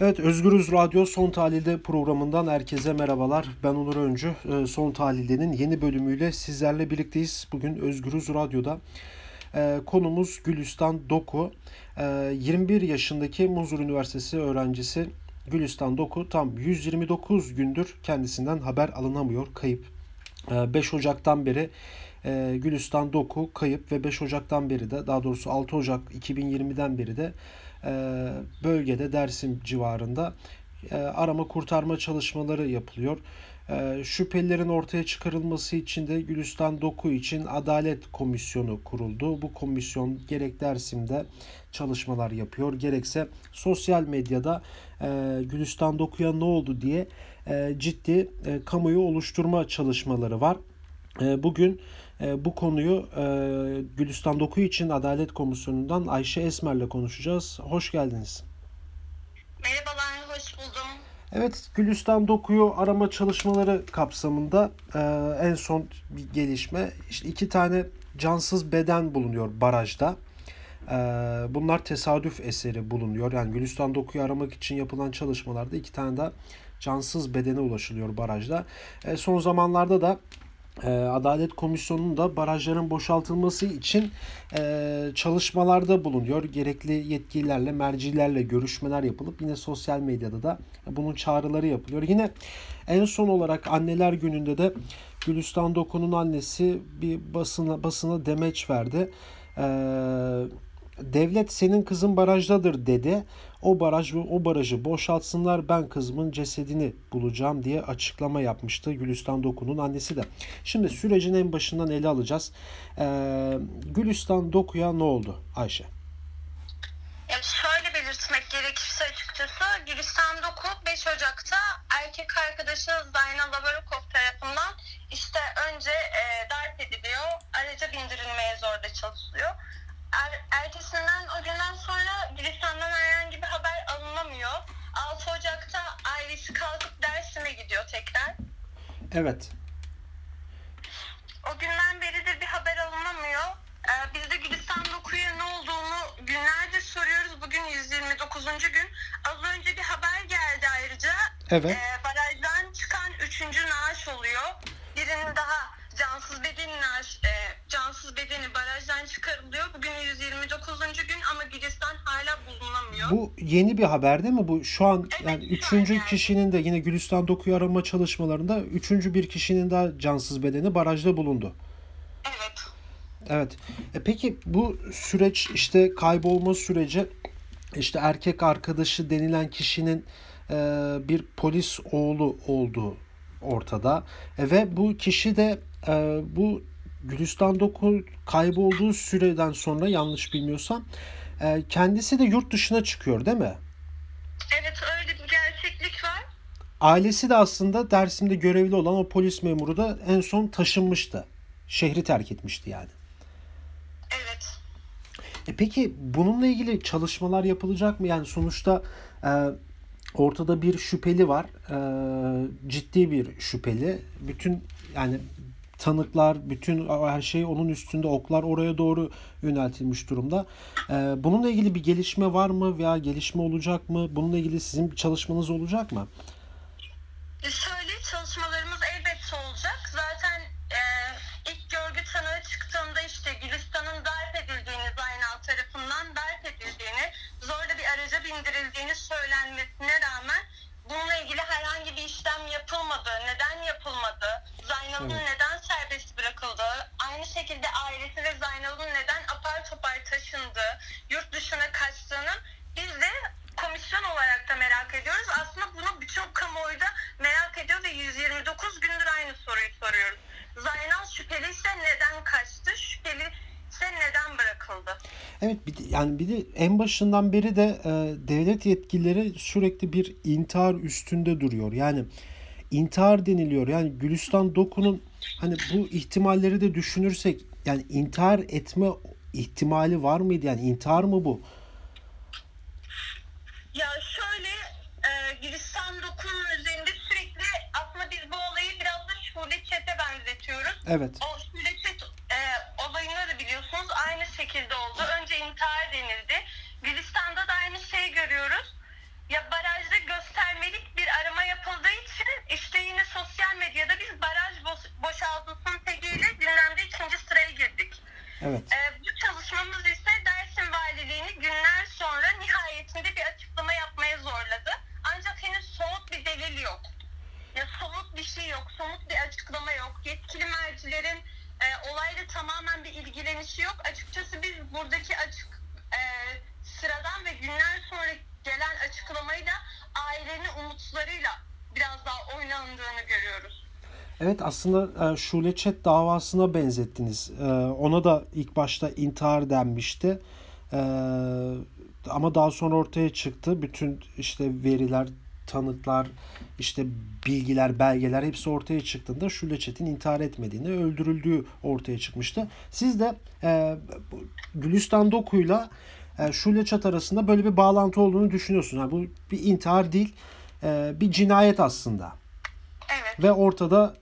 Evet Özgürüz Radyo Son Tahlilde programından herkese merhabalar. Ben Onur Öncü. Ee, Son Tahlilde'nin yeni bölümüyle sizlerle birlikteyiz. Bugün Özgürüz Radyo'da Ee, konumuz Gülistan Doku. Ee, 21 yaşındaki Muzur Üniversitesi öğrencisi Gülistan Doku tam 129 gündür kendisinden haber alınamıyor, kayıp. Ee, 5 Ocak'tan beri e, Gülistan Doku kayıp ve 5 Ocak'tan beri de daha doğrusu 6 Ocak 2020'den beri de e, bölgede Dersim civarında e, arama kurtarma çalışmaları yapılıyor. E, şüphelilerin ortaya çıkarılması için de Gülistan Doku için Adalet Komisyonu kuruldu. Bu komisyon gerek Dersim'de çalışmalar yapıyor gerekse sosyal medyada e, Gülistan Doku'ya ne oldu diye e, ciddi kamuoyu oluşturma çalışmaları var. Bugün bu konuyu e, Gülistan Doku için Adalet Komisyonu'ndan Ayşe Esmer'le konuşacağız. Hoş geldiniz. Merhabalar, hoş buldum. Evet, Gülistan Doku'yu arama çalışmaları kapsamında e, en son bir gelişme. İşte iki tane cansız beden bulunuyor barajda. E, bunlar tesadüf eseri bulunuyor. Yani Gülistan Doku'yu aramak için yapılan çalışmalarda iki tane de cansız bedene ulaşılıyor barajda. Son zamanlarda da Adalet Komisyonu'nun da barajların boşaltılması için e, çalışmalarda bulunuyor. Gerekli yetkililerle, mercilerle görüşmeler yapılıp yine sosyal medyada da bunun çağrıları yapılıyor. Yine en son olarak Anneler Günü'nde de Gülistan Doku'nun annesi bir basına basına demeç verdi. E, devlet senin kızın barajdadır dedi. O baraj o barajı boşaltsınlar ben kızımın cesedini bulacağım diye açıklama yapmıştı Gülistan Doku'nun annesi de. Şimdi sürecin en başından ele alacağız. Ee, Gülistan Doku'ya ne oldu Ayşe? Ya şöyle belirtmek gerekirse açıkçası Gülistan Doku 5 Ocak'ta erkek arkadaşı Zaynal Lavarokov tarafından işte önce e, darp ediliyor, araca bindirilmeye zorda çalışılıyor. Er, ertesinden o günden sonra Gülistan'dan herhangi bir haber alınamıyor. 6 Ocak'ta ailesi kalkıp Dersim'e gidiyor tekrar. Evet. O günden beridir bir haber alınamıyor. Ee, biz de Gülistan Doku'ya ne olduğunu günlerdir soruyoruz. Bugün 129. gün. Az önce bir haber geldi ayrıca. Evet. Ee, barajdan çıkan üçüncü naaş oluyor. Birinin daha cansız bedeni naaş, e, cansız bedeni barajdan çıkarılıyor. Bugün 129. gün ama Gülistan hala bulunamıyor. Bu yeni bir haber değil mi? Bu şu an Evet, yani üçüncü geldi. kişinin de yine Gülistan Doku'yu arama çalışmalarında üçüncü bir kişinin daha cansız bedeni barajda bulundu. Evet. Evet. E peki bu süreç işte kaybolma süreci işte erkek arkadaşı denilen kişinin e, bir polis oğlu olduğu ortada. E, ve bu kişi de e, bu Gülistan Doku kaybolduğu süreden sonra yanlış bilmiyorsam e, kendisi de yurt dışına çıkıyor değil mi? Evet öyle bir gerçeklik var. Ailesi de aslında Dersim'de görevli olan o polis memuru da en son taşınmıştı. Şehri terk etmişti yani. Evet. E peki bununla ilgili çalışmalar yapılacak mı? Yani sonuçta e, ortada bir şüpheli var. E, ciddi bir şüpheli. Bütün yani tanıklar, bütün her şey onun üstünde oklar oraya doğru yöneltilmiş durumda. E, bununla ilgili bir gelişme var mı veya gelişme olacak mı? Bununla ilgili sizin bir çalışmanız olacak mı? E, Şöyle çalışmalarımız elbette olacak. Zaten e, ilk görgü tanığı çıktığında işte Gülistan'ın darp edildiğini Zaynal tarafından darp edildiğini, zorla bir araca bindirildiğini söylenmesine rağmen bununla ilgili herhangi bir işlem yapılmadı. Neden yapılmadı? Zaynal'ın Evet. neden serbest bırakıldığı, aynı şekilde ailesi ve Zaynal'ın neden apar topar taşındığı, yurt dışına kaçtığının biz de komisyon olarak da merak ediyoruz. Aslında bunu bütün kamuoyu da merak ediyor ve 129 gündür aynı soruyu soruyoruz. Zaynal şüpheli ise neden kaçtı? Şüpheli ise neden bırakıldı? Evet bir de, yani bir de en başından beri de e, devlet yetkilileri sürekli bir intihar üstünde duruyor. Yani intihar deniliyor. Yani Gülistan Doku'nun hani bu ihtimalleri de düşünürsek yani intihar etme ihtimali var mıydı? Yani intihar mı bu? Ya şöyle e, Gülistan Doku'nun üzerinde sürekli aslında biz bu olayı biraz da Şule Çet'e benzetiyoruz. Evet. O Şule Çet e, olayını da biliyorsunuz aynı şekilde oldu. Önce intihar denildi. Gülistan'da da aynı şeyi görüyoruz. Ya barajda sosyal medyada biz baraj boş, boşaltısının tekiyle gündemde ikinci sıraya girdik. Evet. Ee, bu çalışmamız ise Dersim Valiliğini günler sonra nihayetinde bir açıklama yapmaya zorladı. Ancak henüz somut bir delil yok. Ya somut bir şey yok, somut bir açıklama yok. Yetkili mercilerin e, olayla tamamen bir ilgilenişi yok. Açıkçası biz buradaki dayandığını görüyoruz. Evet aslında e, Şule Çet davasına benzettiniz. E, ona da ilk başta intihar denmişti. E, ama daha sonra ortaya çıktı. Bütün işte veriler, tanıklar, işte bilgiler, belgeler hepsi ortaya çıktığında Şule Çet'in intihar etmediğini, öldürüldüğü ortaya çıkmıştı. Siz de Gülistan Doku'yla Şule Çet arasında böyle bir bağlantı olduğunu düşünüyorsunuz. Yani bu bir intihar değil, bir cinayet aslında. Evet. Ve ortada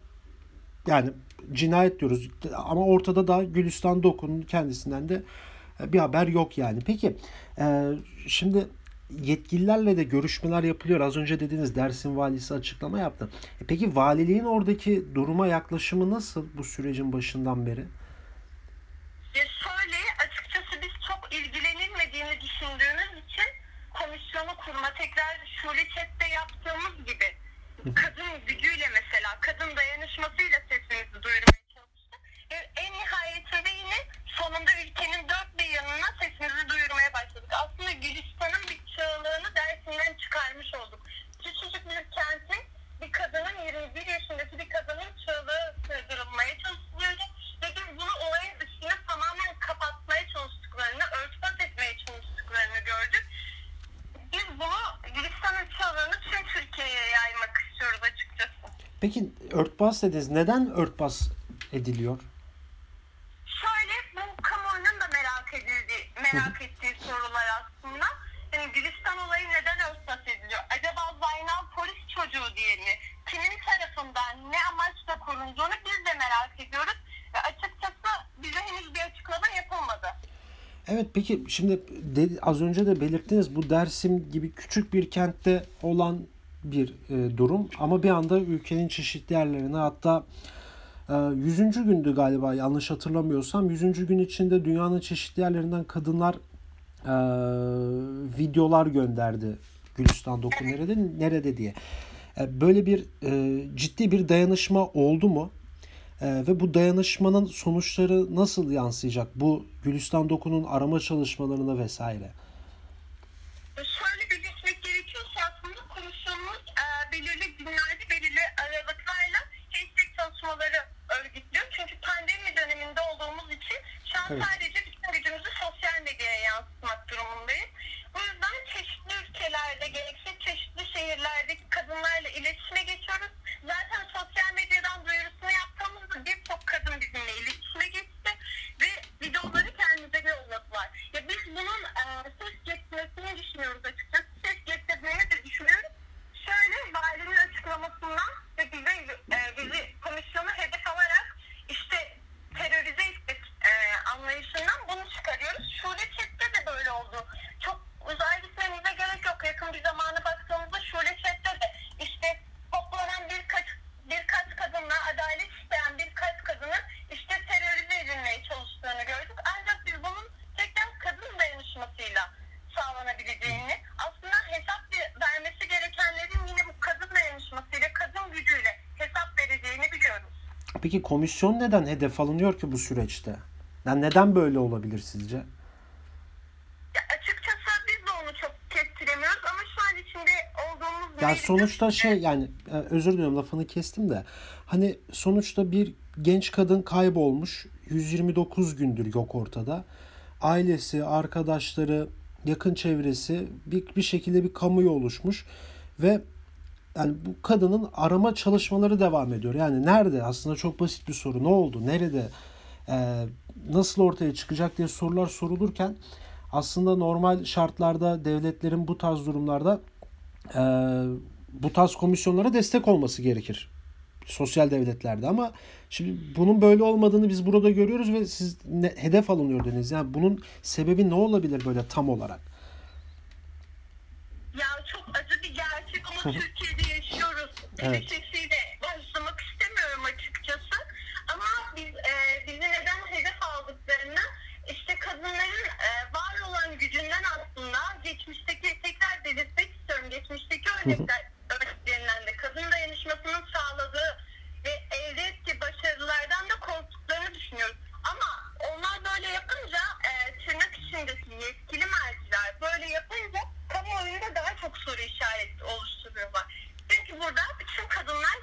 yani cinayet diyoruz ama ortada da Gülistan Doku'nun kendisinden de e, bir haber yok yani. Peki e, şimdi yetkililerle de görüşmeler yapılıyor. Az önce dediğiniz Dersim valisi açıklama yaptı. E peki valiliğin oradaki duruma yaklaşımı nasıl bu sürecin başından beri? Ya şöyle açıkçası biz çok ilgilenilmediğini düşündüğümüz için komisyonu kurma tekrar Şule Chat'te yaptığımız gibi kadın gücüyle mesela kadın dayanışmasıyla sesimizi duyurmaya çalıştık. En nihayetinde yine sonunda ülkenin dört bir yanına sesimizi duyurmaya başladık. Aslında Gülistan'ın bir çığlığını dersinden çıkarmış olduk. Küçücük bir kentin bir kadının 21 yaşındaki bir kadının çığlığı sığdırılmaya çalışılıyordu. Ve biz bunu olayın üstüne tamamen kapatmaya çalıştıklarını, örtbas etmeye çalıştıklarını gördük. Biz bunu Gülistan'ın çığlığını tüm Türkiye'ye yaymak istiyoruz açıkçası. Peki örtbas dediniz. Neden örtbas ediliyor? Şöyle bu kamuoyunun da merak edildiği, merak ettiği sorular aslında. Yani Gülistan olayı neden örtbas ediliyor? Acaba Zaynal polis çocuğu diye mi? Kimin tarafından ne amaçla korunduğunu biz de merak ediyoruz. Ve açıkçası bize henüz bir açıklama yapılmadı. Evet peki şimdi de- az önce de belirttiniz bu Dersim gibi küçük bir kentte olan bir e, durum ama bir anda ülkenin çeşitli yerlerine hatta e, 100. gündü galiba yanlış hatırlamıyorsam 100. gün içinde dünyanın çeşitli yerlerinden kadınlar e, videolar gönderdi Gülistan Doku nerede nerede diye. E, böyle bir e, ciddi bir dayanışma oldu mu? E, ve bu dayanışmanın sonuçları nasıl yansıyacak bu Gülistan Doku'nun arama çalışmalarına vesaire? Şöyle belirtmek gerekiyorsa aslında komisyonumuz e, belirli günlerde belirli aralıklarla hashtag çalışmaları örgütlüyor. Çünkü pandemi döneminde olduğumuz için şu an Evet. sadece bütün gücümüzü sosyal medyaya yansıtmak durumundayız. Bu yüzden çeşitli ülkelerde, gerekse çeşitli şehirlerdeki kadınlarla iletişime geçiyoruz. Zaten sosyal medyadan duyurusunu yaptığımızda birçok kadın bizimle iletişime geçti ve videoları kendimize yolladılar. Ya biz bunun e, ses getirmesini düşünüyoruz açıkçası. Ses getirdiğini de düşünüyoruz. Şöyle valinin açıklamasından ve bize, e, bizi komisyonu hedef alarak işte terörize etmek e, anlayışından bunu çıkarıyoruz. Şule Chat'te de böyle oldu. Çok uzay gitmemize gerek yok. Yakın bir zamana baktığımızda Şule Chat'te de işte toplanan birkaç birkaç kadınla adalet isteyen birkaç kadının işte terörize edilmeye çalıştığını gördük. Ancak biz bunun tekrar kadın dayanışmasıyla sağlanabileceğini aslında hesap vermesi gerekenlerin yine bu kadın dayanışmasıyla kadın gücüyle hesap vereceğini biliyoruz. Peki komisyon neden hedef alınıyor ki bu süreçte? Yani neden böyle olabilir sizce? Ya açıkçası biz de onu çok kestiremiyoruz ama şu an içinde olduğumuz mevcut- sonuçta şey yani e, özür diliyorum lafını kestim de hani sonuçta bir genç kadın kaybolmuş 129 gündür yok ortada. Ailesi, arkadaşları, yakın çevresi bir, bir şekilde bir kamuoyu oluşmuş ve yani bu kadının arama çalışmaları devam ediyor. Yani nerede? Aslında çok basit bir soru. Ne oldu? Nerede? Ee, nasıl ortaya çıkacak diye sorular sorulurken aslında normal şartlarda devletlerin bu tarz durumlarda e, bu tarz komisyonlara destek olması gerekir. Sosyal devletlerde ama şimdi bunun böyle olmadığını biz burada görüyoruz ve siz ne, hedef alınıyor dediniz. Yani bunun sebebi ne olabilir böyle tam olarak? Ya çok acı bir gerçek ama Türkiye'de. Evet. Endişesiyle başlamak istemiyorum açıkçası. Ama biz e, bizi neden hedef aldıklarını işte kadınların e, var olan gücünden aslında geçmişteki tekrar belirtmek istiyorum. Geçmişteki örnekler örneklerinden de kadın dayanışmasının sağladığı ve elde ettiği başarılardan da korktuklarını düşünüyoruz. Ama onlar böyle yapınca e, tırnak içindeki yetkili merciler böyle yapınca kamuoyunda daha çok soru işareti oluşturuyorlar. Çünkü burada bütün kadınlar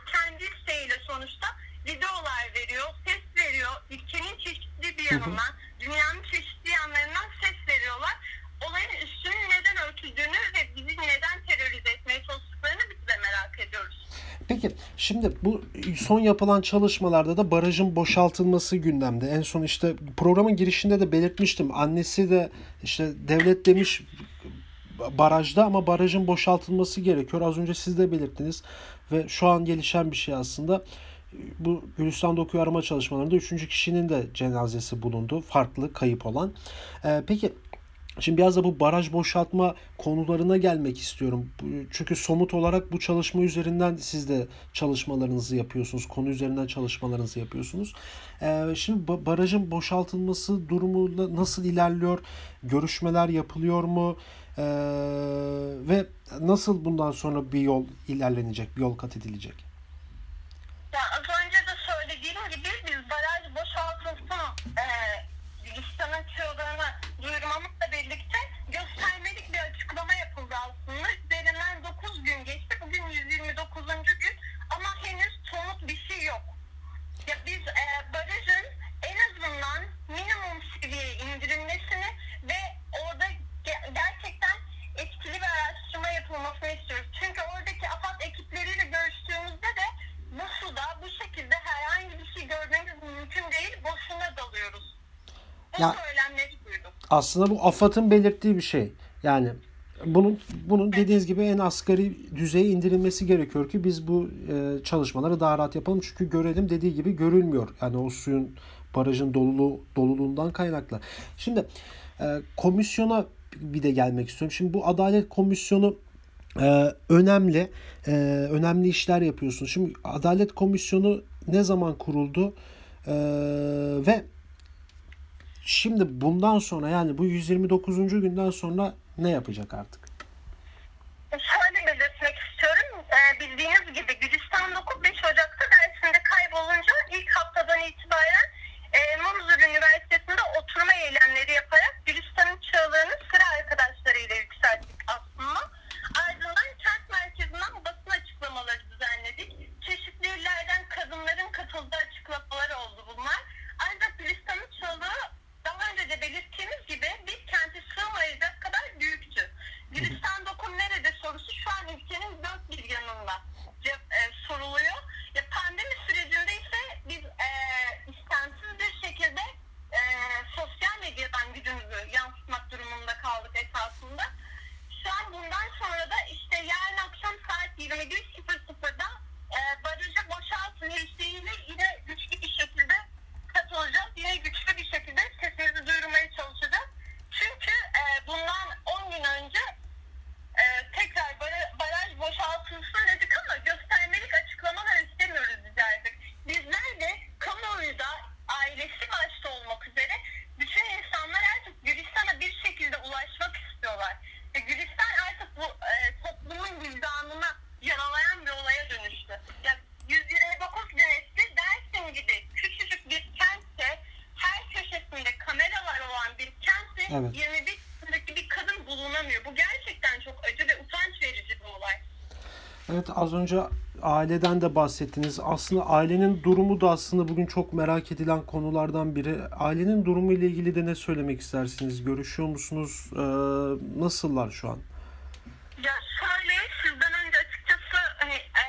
yanından, dünyanın çeşitli yanlarından ses veriyorlar. Olayın üstünün neden örtüldüğünü ve bizi neden terörize etmeye çalıştıklarını biz de merak ediyoruz. Peki şimdi bu son yapılan çalışmalarda da barajın boşaltılması gündemde. En son işte programın girişinde de belirtmiştim. Annesi de işte devlet demiş barajda ama barajın boşaltılması gerekiyor. Az önce siz de belirttiniz ve şu an gelişen bir şey aslında. Bu Gülistan Dokuyu arama çalışmalarında üçüncü kişinin de cenazesi bulundu. Farklı kayıp olan. Ee, peki Şimdi biraz da bu baraj boşaltma konularına gelmek istiyorum. Çünkü somut olarak bu çalışma üzerinden siz de çalışmalarınızı yapıyorsunuz. Konu üzerinden çalışmalarınızı yapıyorsunuz. Ee, şimdi ba- barajın boşaltılması durumu na- nasıl ilerliyor? Görüşmeler yapılıyor mu? Ee, ve nasıl bundan sonra bir yol ilerlenecek, bir yol kat edilecek? Ya az önce de söylediğim gibi biz baraj boşaltılsın e, Gülistan'ın çığlığını duyurmamızla birlikte göstermelik bir açıklama yapıldı aslında. Üzerinden 9 gün geçti. Bugün 129. gün ama henüz somut bir şey yok. Ya biz e, barajın en azından minimum seviyeye indirilmesini ve orada ge- gerçekten etkili bir araştırma yapılmasını istiyoruz. Çünkü oradaki AFAD ekipleriyle görüştüğümüzde de bu suda bu şekilde herhangi bir şey görmemiz mümkün değil. Boşuna dalıyoruz. Bu Ya-. Aslında bu AFAD'ın belirttiği bir şey. Yani bunun bunun dediğiniz gibi en asgari düzeye indirilmesi gerekiyor ki biz bu e, çalışmaları daha rahat yapalım. Çünkü görelim dediği gibi görülmüyor. Yani o suyun barajın dolulu doluluğundan kaynaklı. Şimdi e, komisyona bir de gelmek istiyorum. Şimdi bu Adalet Komisyonu e, önemli. E, önemli işler yapıyorsunuz. Şimdi Adalet Komisyonu ne zaman kuruldu? E, ve Şimdi bundan sonra yani bu 129. günden sonra ne yapacak artık? Şöyle belirtmek istiyorum. Ee, bildiğiniz gibi Gülistan Doku 5 Ocak'ta dersinde kaybolunca ilk haftadan itibaren e, Munzur Üniversitesi'nde oturma eylemleri yaparak Gülistan'ın çığlığını sıra arkadaşlarıyla yükselttik aslında. Ardından kent merkezinden basın açıklamaları düzenledik. Çeşitli illerden kadınların katıldığı açıklamalar oldu bunlar. Ancak Gülistan'ın çığlığı daha önce de belirttiğimiz gibi bir kente sığmayacak kadar büyüktü. Gülistan Dokun nerede sorusu şu an ülkenin dört bir yanında ce- e, soruluyor. Ya pandemi sürecinde ise biz e, istemsiz bir şekilde e, sosyal medyadan gücümüzü yansıtmak durumunda kaldık esasında. Şu an bundan sonra da işte yarın akşam saat 21.00'da e, barajı boşaltın isteğiyle yine güçlü bir şekilde katılacağız. Yine güçlü bir şekilde sesimizi duyurmaya çalışacağız. Çünkü e, bundan 10 gün önce e, tekrar bara- baraj boşaltılsın dedik ama göstermelik açıklamalar istemiyoruz biz artık. Bizler de kamuoyu da ailesi başta olmak üzere bütün insanlar artık Gülistan'a bir şekilde ulaşmak istiyorlar. Ve Gülistan artık bu e, toplumun vicdanına yaralayan bir olaya dönüştü. Ya 129 gün etti Dersim gibi küçücük bir kentte her köşesinde kameralar olan bir kentte Evet. 21 yaşındaki bir kadın bulunamıyor. Bu gerçekten çok acı ve utanç verici bir olay. Evet az önce aileden de bahsettiniz. Aslında ailenin durumu da aslında bugün çok merak edilen konulardan biri. Ailenin durumu ile ilgili de ne söylemek istersiniz? Görüşüyor musunuz? Ee, nasıllar şu an? Ya şöyle sizden önce açıkçası hani, e,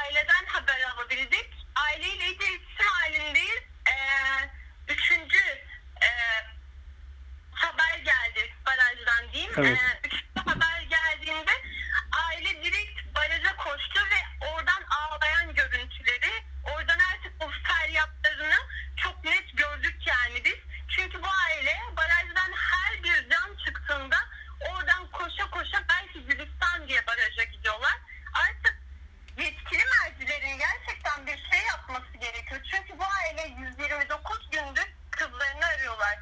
aileden haber alabildik. Aileyle iletişim halindeyiz. E, üçüncü e, haber geldi barajdan diyeyim. Evet. E, üçüncü haber geldiğinde aile direkt baraja koştu ve oradan ağlayan görüntüleri, oradan artık o feryatlarını çok net gördük yani biz. Çünkü bu aile barajdan her bir can çıktığında oradan koşa koşa belki Gülistan diye baraja gidiyorlar. Artık yetkili mercilerin gerçekten bir şey yapması gerekiyor. Çünkü bu aile 129 gündür kızlarını arıyorlar.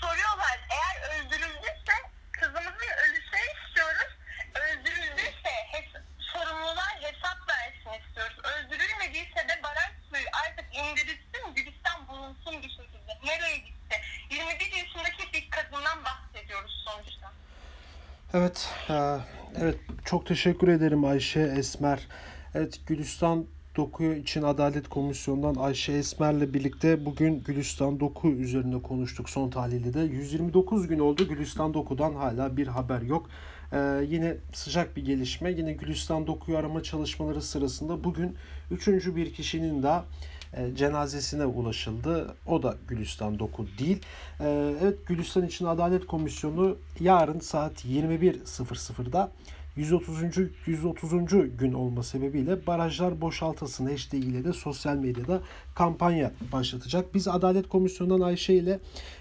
Soruyorlar eğer öldürüldüyse kızımızın ölüsü istiyoruz. Öldürüldüyse hes- sorumlular hesap versin istiyoruz. Öldürülmediyse de baraj suyu artık indirilsin Gülistan bulunsun bir şekilde. Nereye gitti? 21 yaşındaki bir kadından bahsediyoruz sonuçta. Evet, e, evet çok teşekkür ederim Ayşe Esmer. Evet Gülistan Doku için Adalet Komisyonu'ndan Ayşe Esmer'le birlikte bugün Gülistan Doku üzerine konuştuk son tahlilde de. 129 gün oldu Gülistan Doku'dan hala bir haber yok. Ee, yine sıcak bir gelişme. Yine Gülistan Doku'yu arama çalışmaları sırasında bugün üçüncü bir kişinin daha e, cenazesine ulaşıldı. O da Gülistan Doku değil. Ee, evet Gülistan için Adalet Komisyonu yarın saat 21.00'da 130. 130. gün olma sebebiyle barajlar boşaltılsın hashtag ile de sosyal medyada kampanya başlatacak. Biz Adalet Komisyonu'ndan Ayşe ile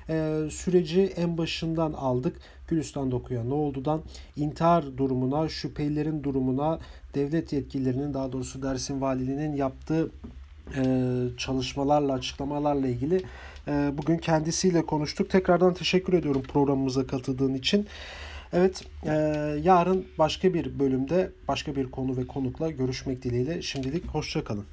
e, süreci en başından aldık. Gülistan Doku'ya ne oldudan intihar durumuna, şüphelilerin durumuna, devlet yetkililerinin daha doğrusu Dersim Valiliğinin yaptığı e, çalışmalarla, açıklamalarla ilgili e, bugün kendisiyle konuştuk. Tekrardan teşekkür ediyorum programımıza katıldığın için. Evet, e, yarın başka bir bölümde başka bir konu ve konukla görüşmek dileğiyle. Şimdilik hoşça kalın.